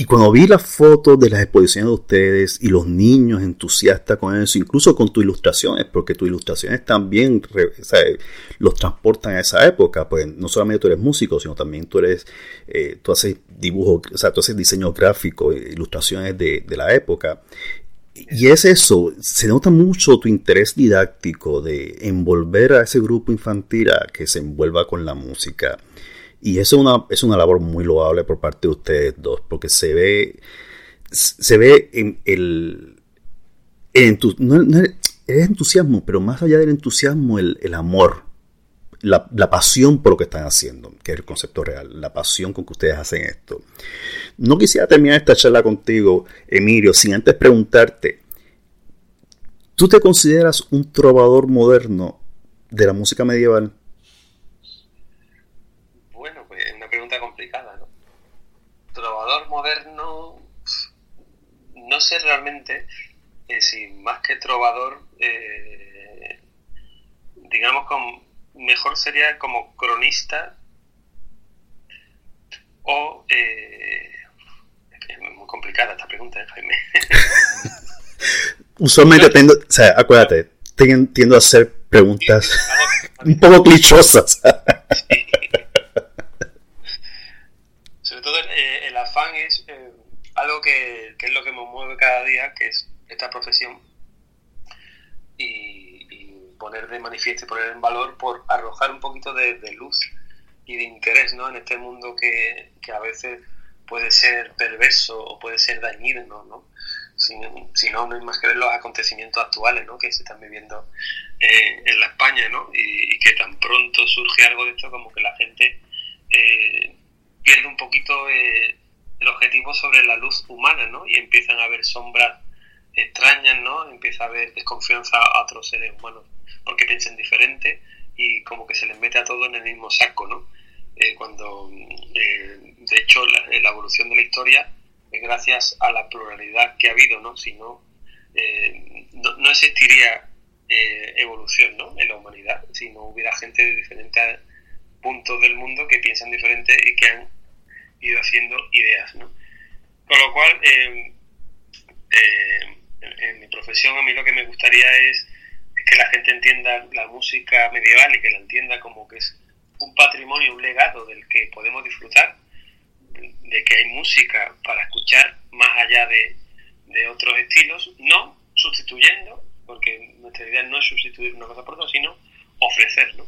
y cuando vi las fotos de las exposiciones de ustedes y los niños entusiastas con eso, incluso con tus ilustraciones, porque tus ilustraciones también los transportan a esa época, pues no solamente tú eres músico, sino también tú eres, eh, tú haces dibujo, o sea, tú haces diseño gráfico, ilustraciones de, de la época. Y es eso, se nota mucho tu interés didáctico de envolver a ese grupo infantil a que se envuelva con la música. Y eso es una, es una labor muy loable por parte de ustedes dos, porque se ve, se ve en el, entusiasmo, pero más allá del entusiasmo, el, el amor, la, la, pasión por lo que están haciendo, que es el concepto real, la pasión con que ustedes hacen esto. No quisiera terminar esta charla contigo, Emilio, sin antes preguntarte, ¿tú te consideras un trovador moderno de la música medieval? Moderno, no sé realmente eh, si más que trovador, eh, digamos, con, mejor sería como cronista o... Eh, es muy complicada esta pregunta, Jaime. *laughs* Usualmente tiendo, o sea, acuérdate, tiendo a hacer preguntas un poco clichosas todo el afán es eh, algo que, es lo que me mueve cada día, que es esta profesión, y, poner de manifiesto y poner en valor por arrojar un poquito de, luz y de interés ¿no? en este mundo que, a veces puede ser perverso o puede ser dañino, ¿no? Si, no, no hay más que ver los acontecimientos actuales ¿no? que se están viviendo eh, en la España ¿no? y, que tan pronto surge algo de esto como que la gente eh, pierde un poquito eh, el objetivo sobre la luz humana, ¿no? Y empiezan a haber sombras extrañas, ¿no? Empieza a haber desconfianza a otros seres humanos porque piensan diferente y como que se les mete a todo en el mismo saco, ¿no? Eh, cuando, eh, de hecho, la, evolución de la historia gracias a la pluralidad que ha habido, ¿no? Si no, eh, no, existiría eh, evolución ¿no? en la humanidad si no hubiera gente de diferentes puntos del mundo que piensan diferente y que han ido haciendo ideas. ¿no? Con lo cual, eh, en, mi profesión a mí lo que me gustaría es, que la gente entienda la música medieval y que la entienda como que es un patrimonio, un legado del que podemos disfrutar, de que hay música para escuchar más allá de, de otros estilos, no sustituyendo, porque nuestra idea no es sustituir una cosa por otra, sino ofrecer, ¿no?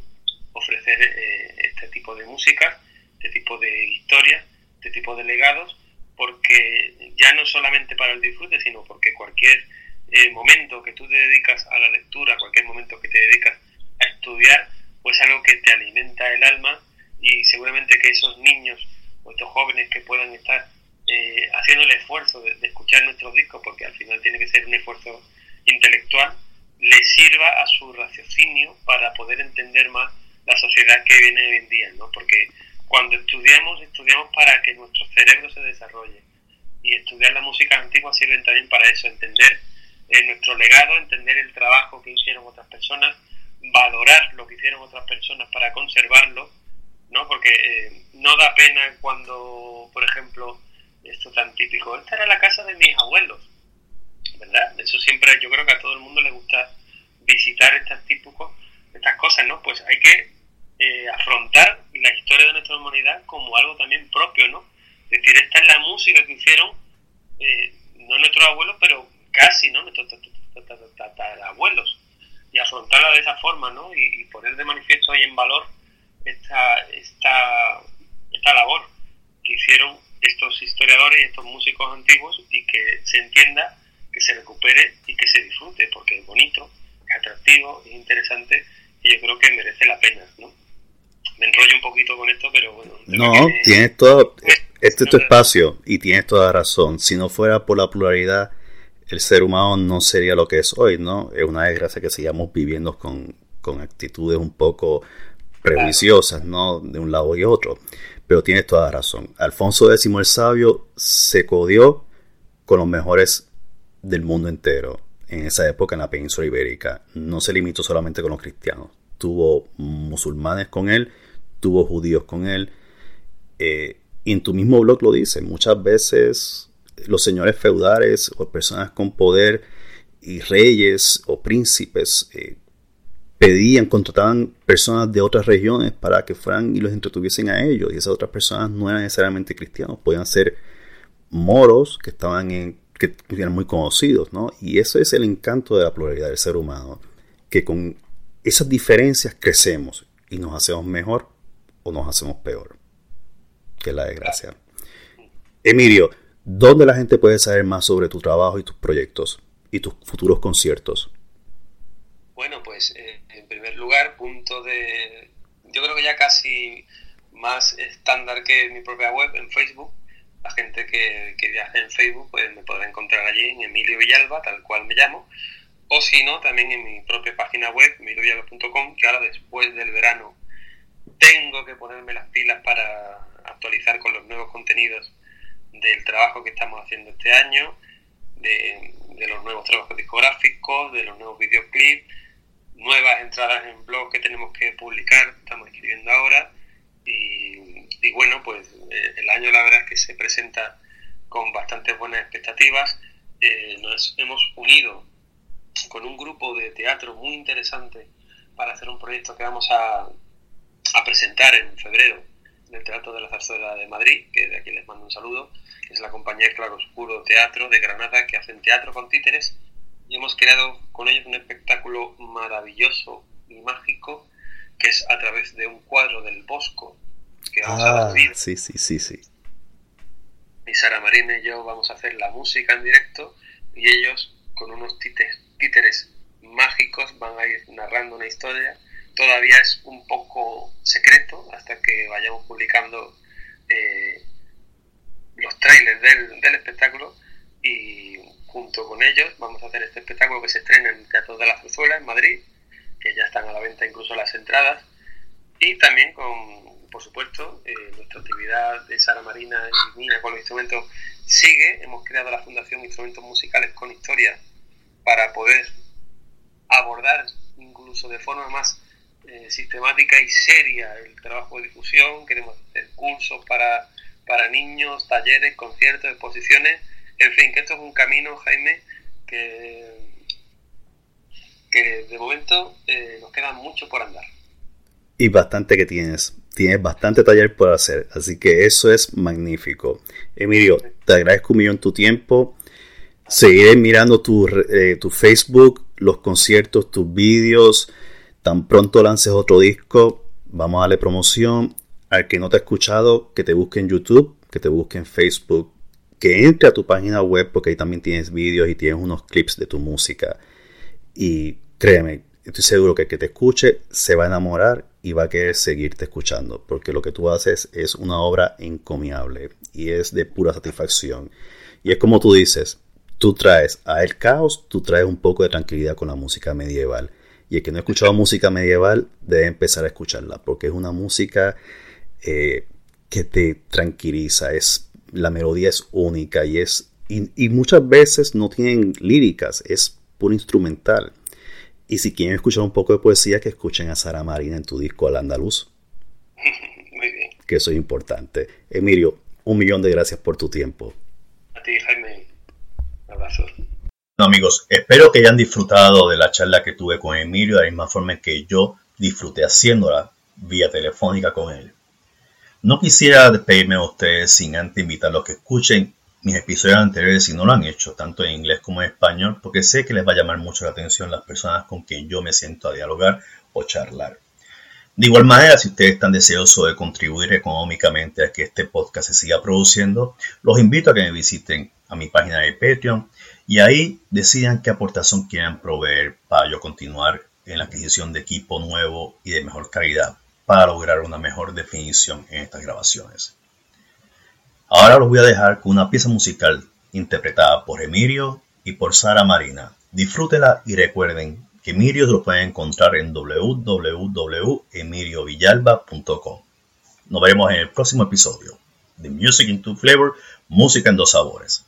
ofrecer eh, este tipo de música, este tipo de historias, este tipo de legados, porque ya no solamente para el disfrute, sino porque cualquier eh, momento que tú te dedicas a la lectura, cualquier momento que te dedicas a estudiar, pues algo que te alimenta el alma y seguramente que esos niños o estos jóvenes que puedan estar eh, haciendo el esfuerzo de, escuchar nuestros discos, porque al final tiene que ser un esfuerzo intelectual, le sirva a su raciocinio para poder entender más la sociedad que viene hoy en día, ¿no? Porque cuando estudiamos, estudiamos para que nuestro cerebro se desarrolle. Y estudiar la música antigua sirve también para eso, entender eh, nuestro legado, entender el trabajo que hicieron otras personas, valorar lo que hicieron otras personas para conservarlo, ¿no? Porque eh, no da pena cuando, por ejemplo, esto tan típico. Esta era la casa de mis abuelos, ¿verdad? Eso siempre, yo creo que a todo el mundo le gusta visitar estas típicos, estas cosas, ¿no? Pues hay que eh, afrontar la historia de nuestra humanidad como algo también propio, ¿no? Es decir, esta es la música que hicieron, eh, no nuestros abuelos, pero casi, ¿no? Nuestros abuelos. Y afrontarla de esa forma, ¿no? Y, y poner de manifiesto y en valor esta, esta, esta labor que hicieron estos historiadores y estos músicos antiguos y que se entienda, que se recupere y que se disfrute, porque es bonito, es atractivo, es interesante y yo creo que merece la pena, ¿no? Me enrollo un poquito con esto, pero bueno. No, tienes todo, este es tu espacio y tienes toda razón. Si no fuera por la pluralidad, el ser humano no sería lo que es hoy, ¿no? Es una desgracia que sigamos viviendo con, con actitudes un poco previsiosas, ¿no? De un lado y otro pero tienes toda razón. Alfonso X el Sabio se codió con los mejores del mundo entero en esa época en la península ibérica. No se limitó solamente con los cristianos. Tuvo musulmanes con él, tuvo judíos con él. Eh, y en tu mismo blog lo dice, muchas veces los señores feudales o personas con poder y reyes o príncipes eh, pedían, contrataban personas de otras regiones para que fueran y los entretuviesen a ellos. Y esas otras personas no eran necesariamente cristianos, podían ser moros que estaban en, que eran muy conocidos, ¿no? Y eso es el encanto de la pluralidad del ser humano, que con esas diferencias crecemos y nos hacemos mejor o nos hacemos peor, que la desgracia. Emilio, ¿dónde la gente puede saber más sobre tu trabajo y tus proyectos y tus futuros conciertos? Bueno, pues eh, en primer lugar, punto de, yo creo que ya casi más estándar que mi propia web en Facebook. La gente que, que viaje en Facebook pues me podrá encontrar allí en Emilio Villalba, tal cual me llamo. O si no, también en mi propia página web, emiliovillalba.com, que ahora después del verano tengo que ponerme las pilas para actualizar con los nuevos contenidos del trabajo que estamos haciendo este año, de, de los nuevos trabajos discográficos, de los nuevos videoclips nuevas entradas en blog que tenemos que publicar, estamos escribiendo ahora. Y, bueno, pues eh, el año la verdad es que se presenta con bastantes buenas expectativas. Eh, nos hemos unido con un grupo de teatro muy interesante para hacer un proyecto que vamos a, a presentar en febrero en el Teatro de la Zarzuela de Madrid, que de aquí les mando un saludo, que es la compañía Claro Oscuro Teatro de Granada, que hacen teatro con títeres y hemos creado con ellos un espectáculo maravilloso y mágico que es a través de un cuadro del Bosco que vamos a ah, Sí, sí, sí, sí. Y Sara Marina y yo vamos a hacer la música en directo y ellos con unos títeres, mágicos van a ir narrando una historia. Todavía es un poco secreto hasta que vayamos publicando eh, los trailers del, espectáculo y junto con ellos vamos a hacer este espectáculo que se estrena en el Teatro de la Zarzuela en Madrid, que ya están a la venta incluso las entradas, y también con, por supuesto, eh, nuestra actividad de Sara Marina y mía con los instrumentos sigue. Hemos creado la Fundación Instrumentos Musicales con Historia para poder abordar incluso de forma más eh, sistemática y seria el trabajo de difusión. Queremos hacer cursos para, para niños, talleres, conciertos, exposiciones. En fin, que esto es un camino, Jaime, que, que de momento eh, nos queda mucho por andar. Y bastante que tienes. Tienes bastante taller por hacer. Así que eso es magnífico. Emilio, te agradezco un millón tu tiempo. Seguiré mirando tu, eh, tu Facebook, los conciertos, tus vídeos. Tan pronto lances otro disco, vamos a darle promoción. Al que no te ha escuchado, que te busque en YouTube, que te busque en Facebook, que entre a tu página web porque ahí también tienes vídeos y tienes unos clips de tu música. Y créeme, estoy seguro que el que te escuche se va a enamorar y va a querer seguirte escuchando, porque lo que tú haces es una obra encomiable y es de pura satisfacción. Y es como tú dices, tú traes a el caos, tú traes un poco de tranquilidad con la música medieval. Y el que no ha escuchado música medieval debe empezar a escucharla, porque es una música eh, que te tranquiliza, es, la melodía es única y es y muchas veces no tienen líricas, es puro instrumental. Y si quieren escuchar un poco de poesía, que escuchen a Sara Marina en tu disco Al Andaluz. *laughs* Muy bien. Que eso es importante. Emilio, un millón de gracias por tu tiempo. A ti, Jaime. Un abrazo. Amigos, espero que hayan disfrutado de la charla que tuve con Emilio de la misma forma que yo disfruté haciéndola vía telefónica con él. No quisiera despedirme de ustedes sin antes invitarlos a que escuchen mis episodios anteriores si no lo han hecho, tanto en inglés como en español, porque sé que les va a llamar mucho la atención las personas con quien yo me siento a dialogar o charlar. De igual manera, si ustedes están deseosos de contribuir económicamente a que este podcast se siga produciendo, los invito a que me visiten a mi página de Patreon y ahí decidan qué aportación quieren proveer para yo continuar en la adquisición de equipo nuevo y de mejor calidad para lograr una mejor definición en estas grabaciones. Ahora los voy a dejar con una pieza musical interpretada por Emilio y por Sara Marina. Disfrútela y recuerden que Emilio lo pueden encontrar en www.emiliovillalba.com. Nos veremos en el próximo episodio de Music in Two Flavor, música en dos sabores.